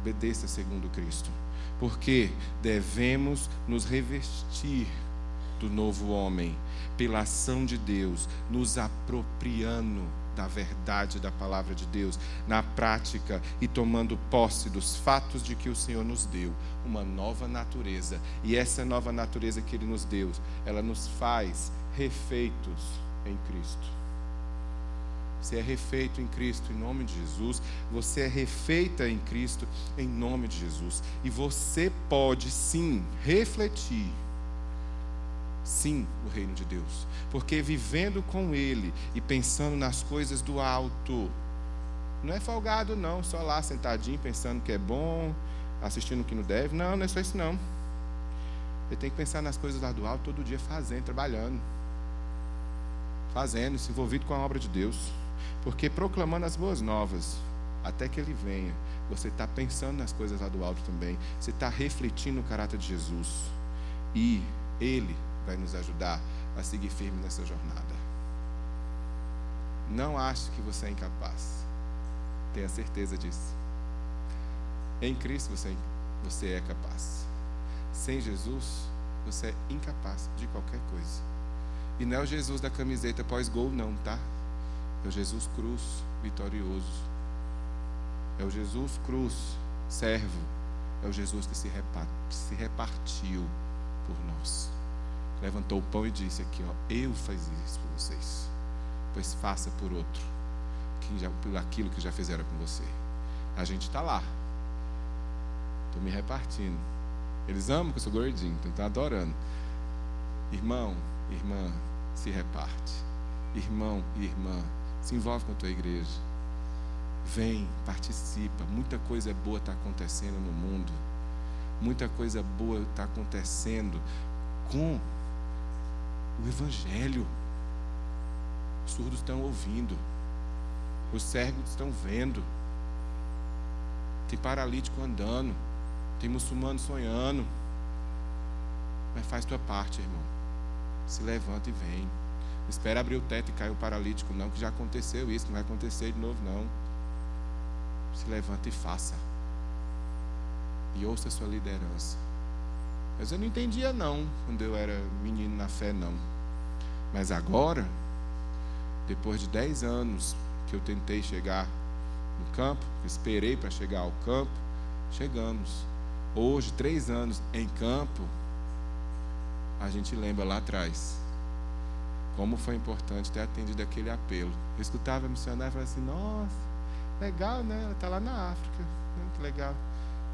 Obedeça segundo Cristo. Porque devemos nos revestir do novo homem, pela ação de Deus, nos apropriando da verdade da palavra de Deus na prática e tomando posse dos fatos de que o Senhor nos deu uma nova natureza. E essa nova natureza que Ele nos deu, ela nos faz refeitos em Cristo. Você é refeito em Cristo em nome de Jesus. Você é refeita em Cristo em nome de Jesus. E você pode sim refletir sim o reino de Deus. Porque vivendo com Ele e pensando nas coisas do alto, não é folgado, não, só lá sentadinho pensando que é bom, assistindo o que não deve. Não, não é só isso, não. Ele tem que pensar nas coisas lá do alto todo dia, fazendo, trabalhando, fazendo, se envolvido com a obra de Deus. Porque proclamando as boas novas, até que Ele venha, você está pensando nas coisas lá do alto também, você está refletindo o caráter de Jesus. E Ele vai nos ajudar a seguir firme nessa jornada. Não ache que você é incapaz. Tenha certeza disso. Em Cristo você, você é capaz. Sem Jesus, você é incapaz de qualquer coisa. E não é o Jesus da camiseta pós-gol, não, tá? É o Jesus cruz vitorioso. É o Jesus cruz servo. É o Jesus que se, repartiu por nós levantou o pão e disse aqui, ó, eu fiz isso por vocês, pois faça por outro, que já, por aquilo que já fizeram com você. A gente está lá, estou me repartindo. Eles amam que eu sou gordinho, então estão adorando. Irmão, irmã, se reparte. Irmão e irmã, se envolve com a tua igreja. Vem, participa. Muita coisa boa está acontecendo no mundo. Muita coisa boa está acontecendo com o Evangelho. Os surdos estão ouvindo, os cegos estão vendo, tem paralítico andando, tem muçulmano sonhando. Mas faz tua parte, irmão. Se levanta e vem. Não espera abrir o teto e cair o paralítico, não, que já aconteceu isso, não vai acontecer de novo, não. Se levanta e faça. E ouça a sua liderança. Mas eu não entendia não, quando eu era menino na fé, não. Mas agora, depois de dez anos que eu tentei chegar no campo, esperei para chegar ao campo, chegamos. Hoje, três anos em campo, a gente lembra lá atrás como foi importante ter atendido aquele apelo. Eu escutava a missionária e falava assim: Nossa, legal, né? Ela está lá na África, que legal.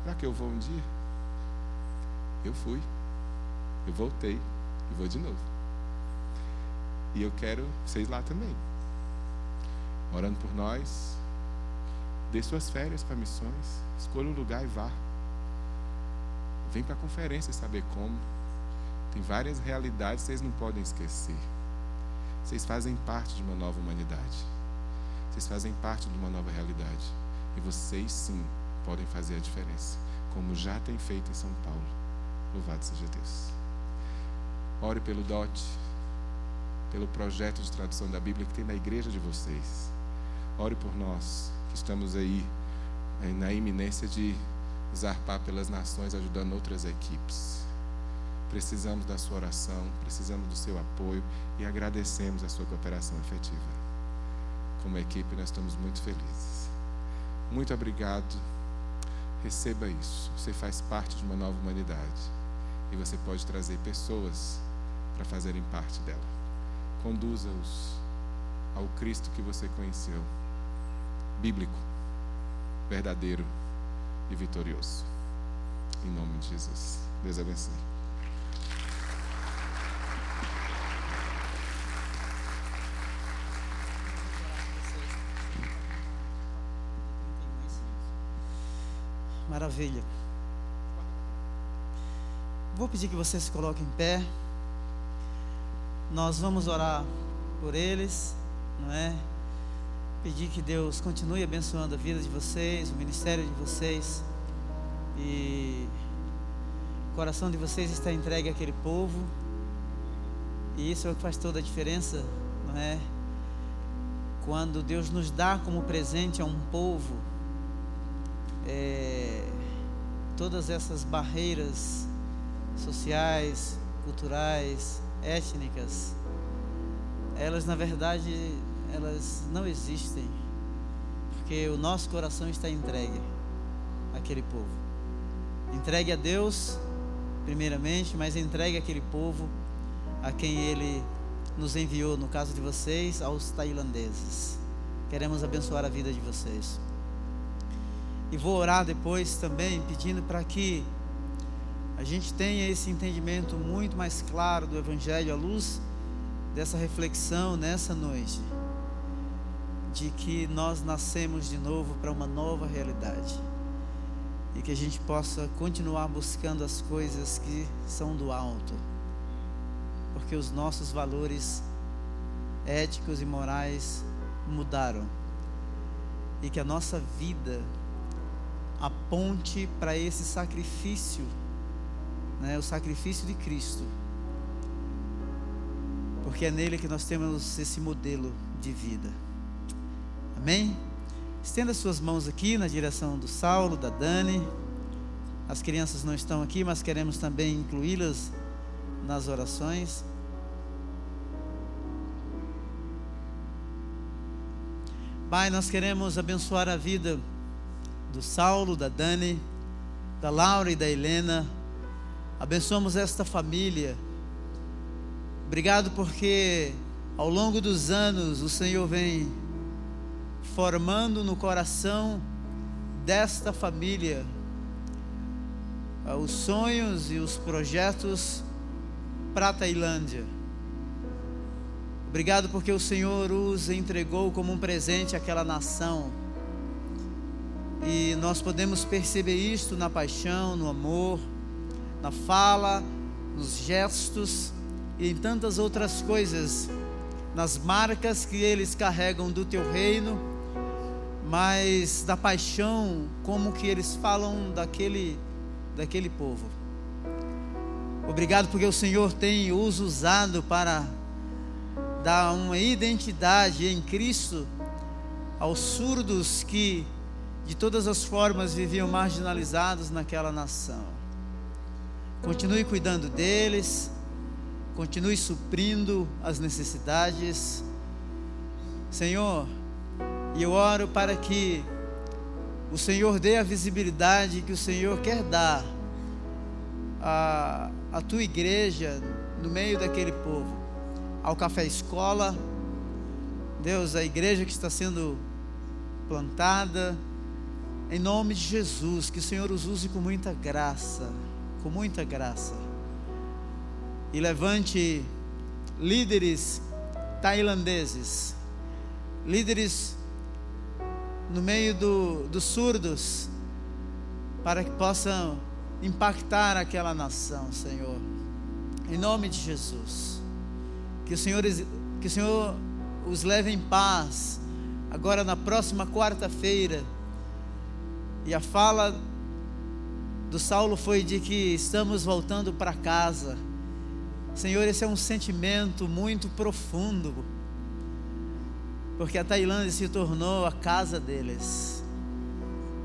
Será que eu vou um dia? Eu fui, eu voltei e vou de novo. E eu quero vocês lá também. Orando por nós. Dê suas férias para missões. Escolha um lugar e vá. Vem para a conferência saber como. Tem várias realidades que vocês não podem esquecer. Vocês fazem parte de uma nova humanidade. Vocês fazem parte de uma nova realidade. E vocês sim podem fazer a diferença, como já tem feito em São Paulo. Louvado seja Deus. Ore pelo DOT, pelo projeto de tradução da Bíblia que tem na igreja de vocês. Ore por nós, que estamos aí eh, na iminência de zarpar pelas nações, ajudando outras equipes. Precisamos da sua oração, precisamos do seu apoio e agradecemos a sua cooperação efetiva. Como equipe, nós estamos muito felizes. Muito obrigado. Receba isso. Você faz parte de uma nova humanidade e você pode trazer pessoas para fazerem parte dela. Conduza-os ao Cristo que você conheceu, bíblico, verdadeiro e vitorioso. Em nome de Jesus. Deus abençoe. Maravilha. Vou pedir que você se coloque em pé. Nós vamos orar por eles, não é? Pedir que Deus continue abençoando a vida de vocês, o ministério de vocês. E o coração de vocês está entregue àquele povo. E isso é o que faz toda a diferença, não é? Quando Deus nos dá como presente a um povo é, todas essas barreiras sociais, culturais, étnicas, elas na verdade elas não existem, porque o nosso coração está entregue àquele povo. Entregue a Deus, primeiramente, mas entregue aquele povo a quem Ele nos enviou, no caso de vocês, aos tailandeses. Queremos abençoar a vida de vocês. E vou orar depois também pedindo para que a gente tenha esse entendimento muito mais claro do Evangelho à luz dessa reflexão nessa noite, de que nós nascemos de novo para uma nova realidade. E que a gente possa continuar buscando as coisas que são do alto, porque os nossos valores éticos e morais mudaram. E que a nossa vida aponte para esse sacrifício, né, o sacrifício de Cristo, porque é nele que nós temos esse modelo de vida. Amém? Estenda suas mãos aqui na direção do Saulo, da Dani. As crianças não estão aqui, mas queremos também incluí-las nas orações. Pai, nós queremos abençoar a vida do Saulo, da Dani, da Laura e da Helena. Abençoamos esta família. Obrigado porque ao longo dos anos o Senhor vem formando no coração desta família ah, os sonhos e os projetos para a Tailândia. Obrigado porque o Senhor os entregou como um presente àquela nação e nós podemos perceber isto na paixão, no amor, na fala, nos gestos e em tantas outras coisas, nas marcas que eles carregam do teu reino, mas da paixão, como que eles falam daquele daquele povo. Obrigado porque o Senhor tem os usado para dar uma identidade em Cristo aos surdos que de todas as formas viviam marginalizados naquela nação. Continue cuidando deles, continue suprindo as necessidades. Senhor, e eu oro para que o Senhor dê a visibilidade que o Senhor quer dar à, à tua igreja no meio daquele povo, ao café escola, Deus, a igreja que está sendo plantada, em nome de Jesus, que o Senhor os use com muita graça, com muita graça. E levante líderes tailandeses, líderes no meio do, dos surdos, para que possam impactar aquela nação, Senhor. Em nome de Jesus. Que o Senhor, que o Senhor os leve em paz. Agora na próxima quarta-feira. E a fala do Saulo foi de que estamos voltando para casa. Senhor, esse é um sentimento muito profundo. Porque a Tailândia se tornou a casa deles.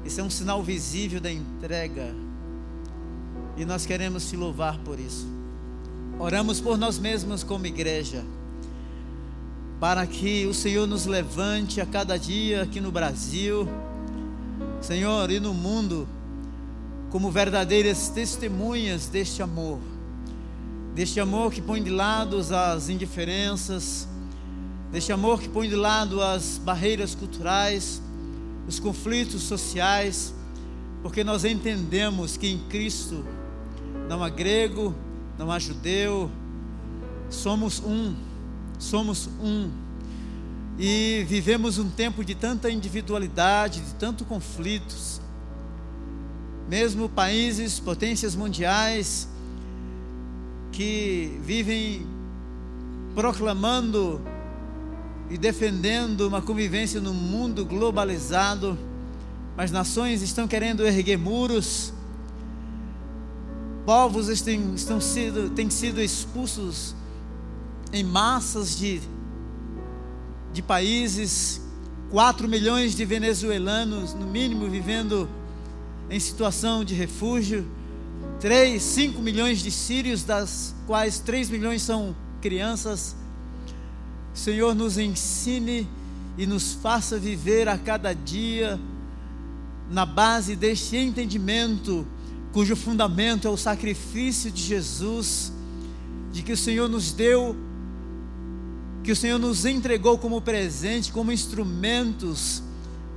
Isso é um sinal visível da entrega. E nós queremos te louvar por isso. Oramos por nós mesmos como igreja, para que o Senhor nos levante a cada dia aqui no Brasil, Senhor, e no mundo, como verdadeiras testemunhas deste amor, deste amor que põe de lado as indiferenças, deste amor que põe de lado as barreiras culturais, os conflitos sociais, porque nós entendemos que em Cristo não há grego, não há judeu, somos um, somos um. E vivemos um tempo de tanta individualidade, de tanto conflitos. Mesmo países, potências mundiais que vivem proclamando e defendendo uma convivência no mundo globalizado, mas nações estão querendo erguer muros, povos estão, sido, têm sido expulsos em massas de, de países, 4 milhões de venezuelanos, no mínimo, vivendo em situação de refúgio, 3, 5 milhões de sírios, das quais 3 milhões são crianças. Senhor, nos ensine e nos faça viver a cada dia na base deste entendimento, cujo fundamento é o sacrifício de Jesus, de que o Senhor nos deu, que o Senhor nos entregou como presente, como instrumentos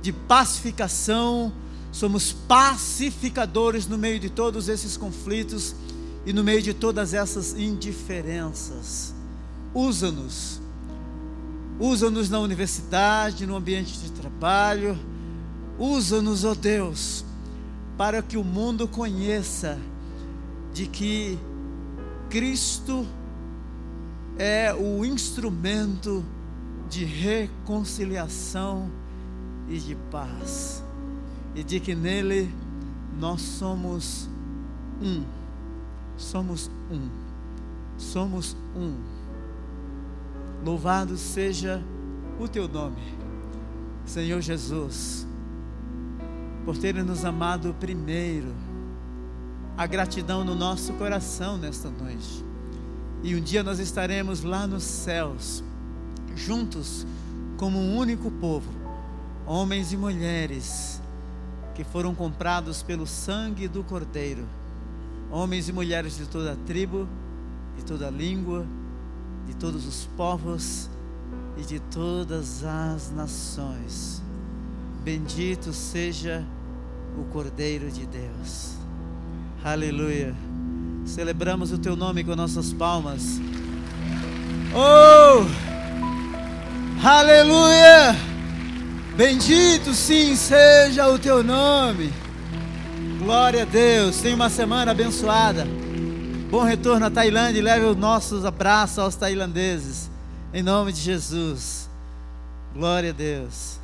de pacificação. Somos pacificadores no meio de todos esses conflitos e no meio de todas essas indiferenças. Usa-nos Usa-nos na universidade, no ambiente de trabalho. Usa-nos, ó oh Deus, para que o mundo conheça de que Cristo é o instrumento de reconciliação e de paz, e de que nele nós somos um, somos um, somos um. Louvado seja o teu nome, Senhor Jesus, por ter nos amado primeiro. A gratidão no nosso coração nesta noite. E um dia nós estaremos lá nos céus, juntos, como um único povo, homens e mulheres que foram comprados pelo sangue do Cordeiro, homens e mulheres de toda a tribo, de toda a língua, de todos os povos e de todas as nações. Bendito seja o Cordeiro de Deus. Aleluia. Celebramos o teu nome com nossas palmas. Oh! Aleluia! Bendito sim seja o teu nome. Glória a Deus. Tenha uma semana abençoada. Bom retorno à Tailândia e leve os nossos abraços aos tailandeses. Em nome de Jesus. Glória a Deus.